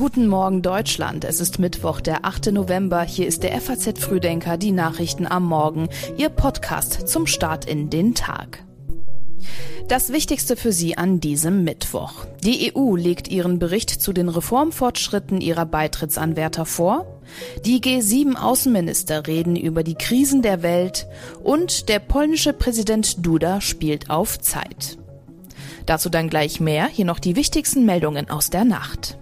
Guten Morgen Deutschland. Es ist Mittwoch, der 8. November. Hier ist der FAZ Frühdenker, die Nachrichten am Morgen, Ihr Podcast zum Start in den Tag. Das Wichtigste für Sie an diesem Mittwoch. Die EU legt ihren Bericht zu den Reformfortschritten ihrer Beitrittsanwärter vor. Die G7-Außenminister reden über die Krisen der Welt und der polnische Präsident Duda spielt auf Zeit. Dazu dann gleich mehr, hier noch die wichtigsten Meldungen aus der Nacht.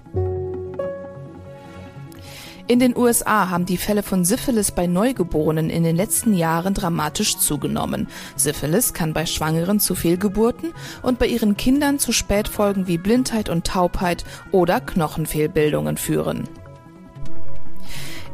In den USA haben die Fälle von Syphilis bei Neugeborenen in den letzten Jahren dramatisch zugenommen. Syphilis kann bei Schwangeren zu Fehlgeburten und bei ihren Kindern zu Spätfolgen wie Blindheit und Taubheit oder Knochenfehlbildungen führen.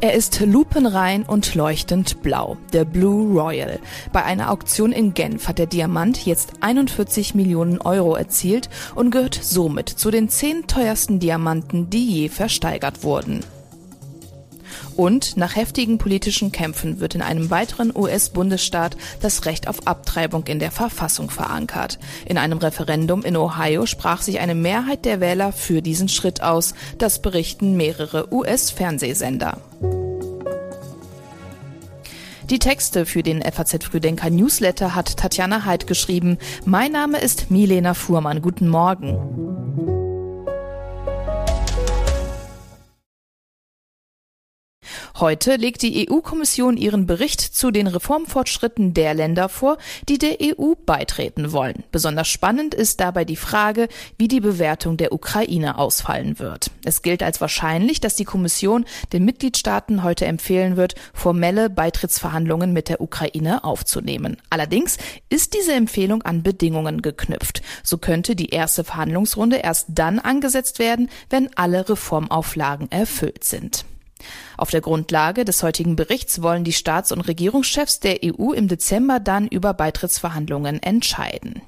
Er ist lupenrein und leuchtend blau, der Blue Royal. Bei einer Auktion in Genf hat der Diamant jetzt 41 Millionen Euro erzielt und gehört somit zu den zehn teuersten Diamanten, die je versteigert wurden. Und nach heftigen politischen Kämpfen wird in einem weiteren US-Bundesstaat das Recht auf Abtreibung in der Verfassung verankert. In einem Referendum in Ohio sprach sich eine Mehrheit der Wähler für diesen Schritt aus. Das berichten mehrere US-Fernsehsender. Die Texte für den FAZ Früdenker Newsletter hat Tatjana Heid geschrieben. Mein Name ist Milena Fuhrmann. Guten Morgen. Heute legt die EU-Kommission ihren Bericht zu den Reformfortschritten der Länder vor, die der EU beitreten wollen. Besonders spannend ist dabei die Frage, wie die Bewertung der Ukraine ausfallen wird. Es gilt als wahrscheinlich, dass die Kommission den Mitgliedstaaten heute empfehlen wird, formelle Beitrittsverhandlungen mit der Ukraine aufzunehmen. Allerdings ist diese Empfehlung an Bedingungen geknüpft. So könnte die erste Verhandlungsrunde erst dann angesetzt werden, wenn alle Reformauflagen erfüllt sind. Auf der Grundlage des heutigen Berichts wollen die Staats- und Regierungschefs der EU im Dezember dann über Beitrittsverhandlungen entscheiden.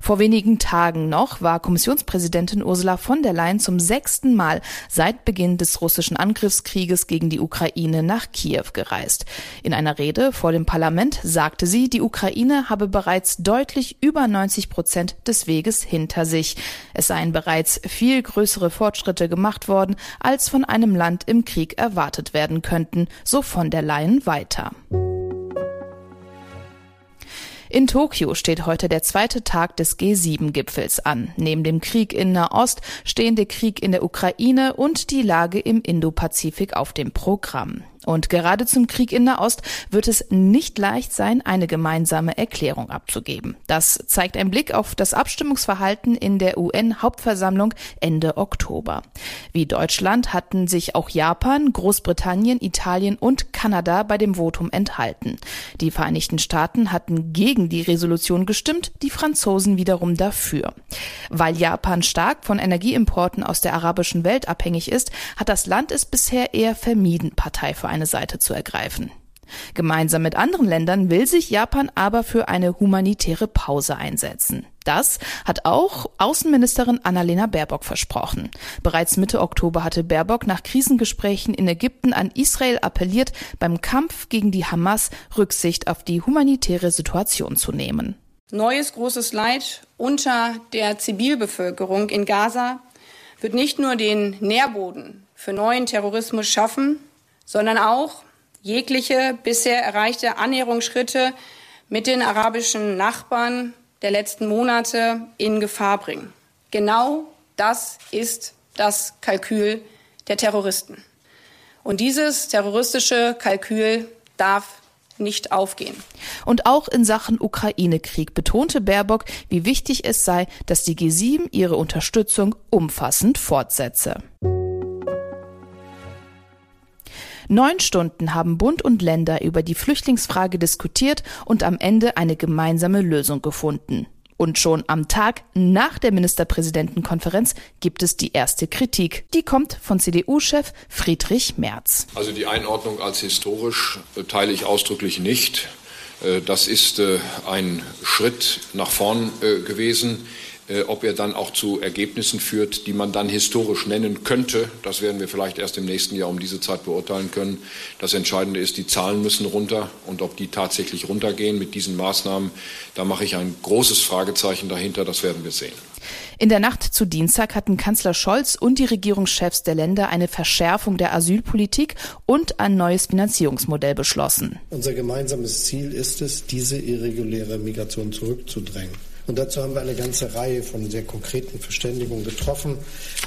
Vor wenigen Tagen noch war Kommissionspräsidentin Ursula von der Leyen zum sechsten Mal seit Beginn des russischen Angriffskrieges gegen die Ukraine nach Kiew gereist. In einer Rede vor dem Parlament sagte sie, die Ukraine habe bereits deutlich über 90 Prozent des Weges hinter sich. Es seien bereits viel größere Fortschritte gemacht worden, als von einem Land im Krieg erwartet werden könnten, so von der Leyen weiter. In Tokio steht heute der zweite Tag des G7-Gipfels an. Neben dem Krieg in Nahost stehen der Krieg in der Ukraine und die Lage im Indopazifik auf dem Programm. Und gerade zum Krieg in Nahost wird es nicht leicht sein, eine gemeinsame Erklärung abzugeben. Das zeigt ein Blick auf das Abstimmungsverhalten in der UN-Hauptversammlung Ende Oktober. Wie Deutschland hatten sich auch Japan, Großbritannien, Italien und Kanada bei dem Votum enthalten. Die Vereinigten Staaten hatten gegen die Resolution gestimmt, die Franzosen wiederum dafür. Weil Japan stark von Energieimporten aus der arabischen Welt abhängig ist, hat das Land es bisher eher vermieden, Partei für eine Seite zu ergreifen. Gemeinsam mit anderen Ländern will sich Japan aber für eine humanitäre Pause einsetzen. Das hat auch Außenministerin Annalena Baerbock versprochen. Bereits Mitte Oktober hatte Baerbock nach Krisengesprächen in Ägypten an Israel appelliert, beim Kampf gegen die Hamas Rücksicht auf die humanitäre Situation zu nehmen. Neues großes Leid unter der Zivilbevölkerung in Gaza wird nicht nur den Nährboden für neuen Terrorismus schaffen, sondern auch jegliche bisher erreichte Annäherungsschritte mit den arabischen Nachbarn der letzten Monate in Gefahr bringen. Genau das ist das Kalkül der Terroristen. Und dieses terroristische Kalkül darf nicht aufgehen. Und auch in Sachen Ukraine-Krieg betonte Baerbock, wie wichtig es sei, dass die G7 ihre Unterstützung umfassend fortsetze. Neun Stunden haben Bund und Länder über die Flüchtlingsfrage diskutiert und am Ende eine gemeinsame Lösung gefunden. Und schon am Tag nach der Ministerpräsidentenkonferenz gibt es die erste Kritik. Die kommt von CDU-Chef Friedrich Merz. Also die Einordnung als historisch teile ich ausdrücklich nicht. Äh, das ist äh, ein Schritt nach vorn äh, gewesen Äh, ob er dann auch zu Ergebnissen führt, die man dann historisch nennen könnte, das werden wir vielleicht erst im nächsten Jahr um diese Zeit beurteilen können. Das Entscheidende ist, die Zahlen müssen runter und ob die tatsächlich runtergehen mit diesen Maßnahmen, da mache ich ein großes Fragezeichen dahinter, das werden wir sehen. In der Nacht zu Dienstag hatten Kanzler Scholz und die Regierungschefs der Länder eine Verschärfung der Asylpolitik und ein neues Finanzierungsmodell beschlossen. Unser gemeinsames Ziel ist es, diese irreguläre Migration zurückzudrängen. Und dazu haben wir eine ganze Reihe von sehr konkreten Verständigungen getroffen,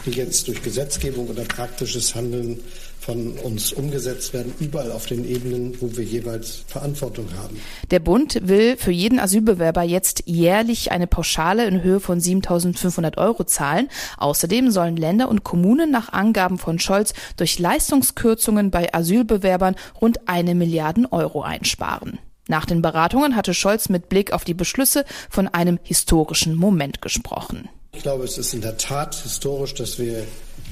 die jetzt durch Gesetzgebung oder praktisches Handeln von uns umgesetzt werden, überall auf den Ebenen, wo wir jeweils Verantwortung haben. Der Bund will für jeden Asylbewerber jetzt jährlich eine Pauschale in Höhe von 7.500 Euro zahlen. Außerdem sollen Länder und Kommunen nach Angaben von Scholz durch Leistungskürzungen bei Asylbewerbern rund eine Milliarden Euro einsparen. Nach den Beratungen hatte Scholz mit Blick auf die Beschlüsse von einem historischen Moment gesprochen. Ich glaube, es ist in der Tat historisch, dass wir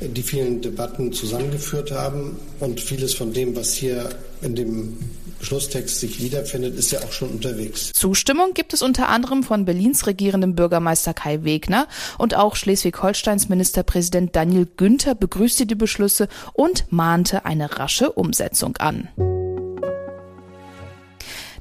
die vielen Debatten zusammengeführt haben. Und vieles von dem, was hier in dem Beschlusstext sich wiederfindet, ist ja auch schon unterwegs. Zustimmung gibt es unter anderem von Berlins regierendem Bürgermeister Kai Wegner und auch Schleswig-Holsteins Ministerpräsident Daniel Günther begrüßte die Beschlüsse und mahnte eine rasche Umsetzung an.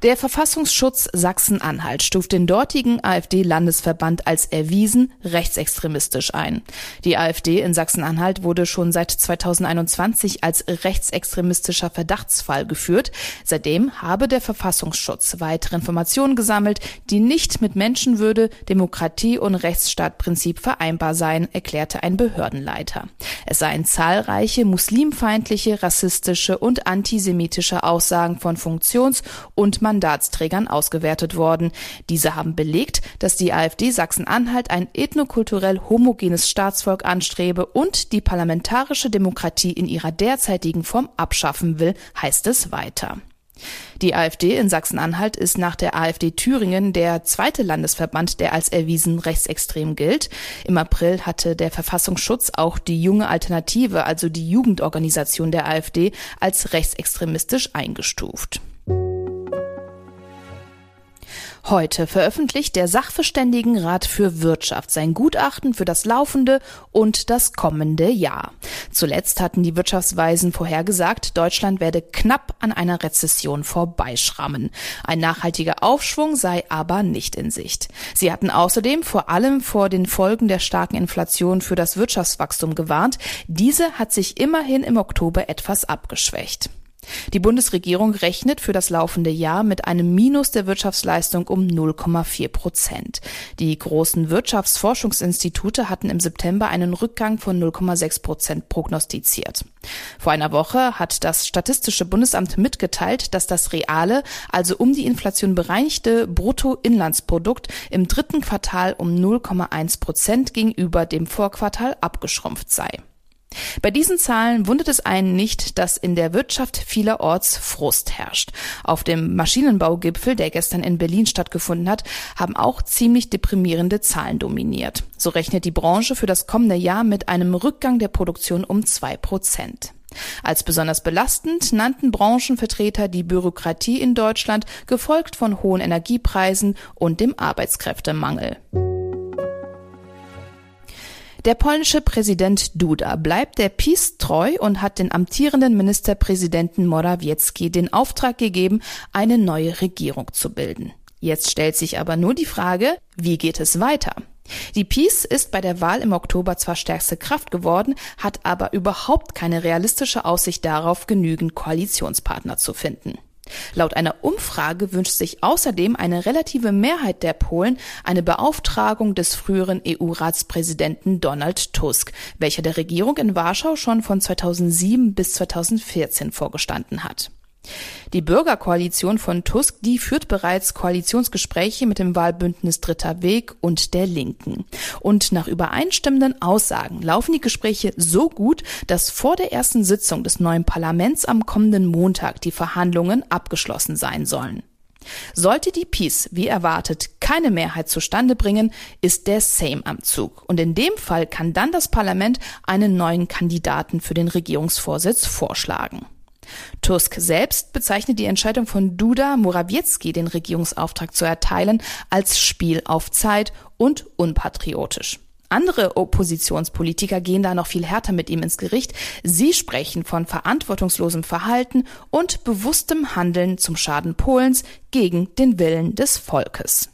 Der Verfassungsschutz Sachsen-Anhalt stuft den dortigen AfD-Landesverband als erwiesen rechtsextremistisch ein. Die AfD in Sachsen-Anhalt wurde schon seit 2021 als rechtsextremistischer Verdachtsfall geführt. Seitdem habe der Verfassungsschutz weitere Informationen gesammelt, die nicht mit Menschenwürde, Demokratie und Rechtsstaatprinzip vereinbar seien, erklärte ein Behördenleiter. Es seien zahlreiche muslimfeindliche, rassistische und antisemitische Aussagen von Funktions- und Mandatsträgern ausgewertet worden. Diese haben belegt, dass die AfD Sachsen-Anhalt ein ethnokulturell homogenes Staatsvolk anstrebe und die parlamentarische Demokratie in ihrer derzeitigen Form abschaffen will, heißt es weiter. Die AfD in Sachsen-Anhalt ist nach der AfD Thüringen der zweite Landesverband, der als erwiesen rechtsextrem gilt. Im April hatte der Verfassungsschutz auch die junge Alternative, also die Jugendorganisation der AfD, als rechtsextremistisch eingestuft. Heute veröffentlicht der Sachverständigenrat für Wirtschaft sein Gutachten für das laufende und das kommende Jahr. Zuletzt hatten die Wirtschaftsweisen vorhergesagt, Deutschland werde knapp an einer Rezession vorbeischrammen. Ein nachhaltiger Aufschwung sei aber nicht in Sicht. Sie hatten außerdem vor allem vor den Folgen der starken Inflation für das Wirtschaftswachstum gewarnt. Diese hat sich immerhin im Oktober etwas abgeschwächt. Die Bundesregierung rechnet für das laufende Jahr mit einem Minus der Wirtschaftsleistung um 0,4 Prozent. Die großen Wirtschaftsforschungsinstitute hatten im September einen Rückgang von 0,6 Prozent prognostiziert. Vor einer Woche hat das Statistische Bundesamt mitgeteilt, dass das reale, also um die Inflation bereinigte Bruttoinlandsprodukt im dritten Quartal um 0,1 Prozent gegenüber dem Vorquartal abgeschrumpft sei. Bei diesen Zahlen wundert es einen nicht, dass in der Wirtschaft vielerorts Frust herrscht. Auf dem Maschinenbaugipfel, der gestern in Berlin stattgefunden hat, haben auch ziemlich deprimierende Zahlen dominiert. So rechnet die Branche für das kommende Jahr mit einem Rückgang der Produktion um zwei Prozent. Als besonders belastend nannten Branchenvertreter die Bürokratie in Deutschland, gefolgt von hohen Energiepreisen und dem Arbeitskräftemangel. Der polnische Präsident Duda bleibt der PiS treu und hat den amtierenden Ministerpräsidenten Morawiecki den Auftrag gegeben, eine neue Regierung zu bilden. Jetzt stellt sich aber nur die Frage, wie geht es weiter? Die PiS ist bei der Wahl im Oktober zwar stärkste Kraft geworden, hat aber überhaupt keine realistische Aussicht darauf, genügend Koalitionspartner zu finden. Laut einer Umfrage wünscht sich außerdem eine relative Mehrheit der Polen eine Beauftragung des früheren EU-Ratspräsidenten Donald Tusk, welcher der Regierung in Warschau schon von 2007 bis 2014 vorgestanden hat. Die Bürgerkoalition von Tusk, die führt bereits Koalitionsgespräche mit dem Wahlbündnis Dritter Weg und der Linken. Und nach übereinstimmenden Aussagen laufen die Gespräche so gut, dass vor der ersten Sitzung des neuen Parlaments am kommenden Montag die Verhandlungen abgeschlossen sein sollen. Sollte die Peace, wie erwartet, keine Mehrheit zustande bringen, ist der Same am Zug. Und in dem Fall kann dann das Parlament einen neuen Kandidaten für den Regierungsvorsitz vorschlagen. Tusk selbst bezeichnet die Entscheidung von Duda Morawiecki, den Regierungsauftrag zu erteilen, als Spiel auf Zeit und unpatriotisch. Andere Oppositionspolitiker gehen da noch viel härter mit ihm ins Gericht. Sie sprechen von verantwortungslosem Verhalten und bewusstem Handeln zum Schaden Polens gegen den Willen des Volkes.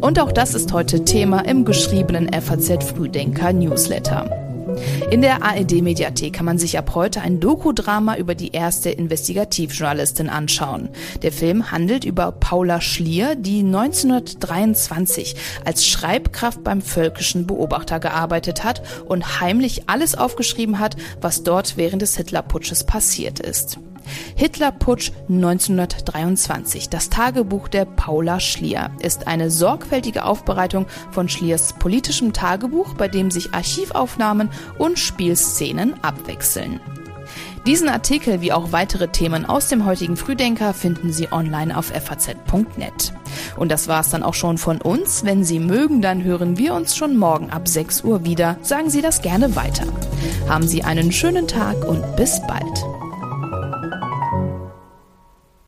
Und auch das ist heute Thema im geschriebenen FAZ Frühdenker Newsletter. In der ARD-Mediathek kann man sich ab heute ein Dokudrama über die erste Investigativjournalistin anschauen. Der Film handelt über Paula Schlier, die 1923 als Schreibkraft beim Völkischen Beobachter gearbeitet hat und heimlich alles aufgeschrieben hat, was dort während des Hitlerputsches passiert ist. Hitlerputsch 1923, das Tagebuch der Paula Schlier, ist eine sorgfältige Aufbereitung von Schliers politischem Tagebuch, bei dem sich Archivaufnahmen und Spielszenen abwechseln. Diesen Artikel wie auch weitere Themen aus dem heutigen Frühdenker finden Sie online auf faz.net. Und das war's dann auch schon von uns. Wenn Sie mögen, dann hören wir uns schon morgen ab 6 Uhr wieder. Sagen Sie das gerne weiter. Haben Sie einen schönen Tag und bis bald.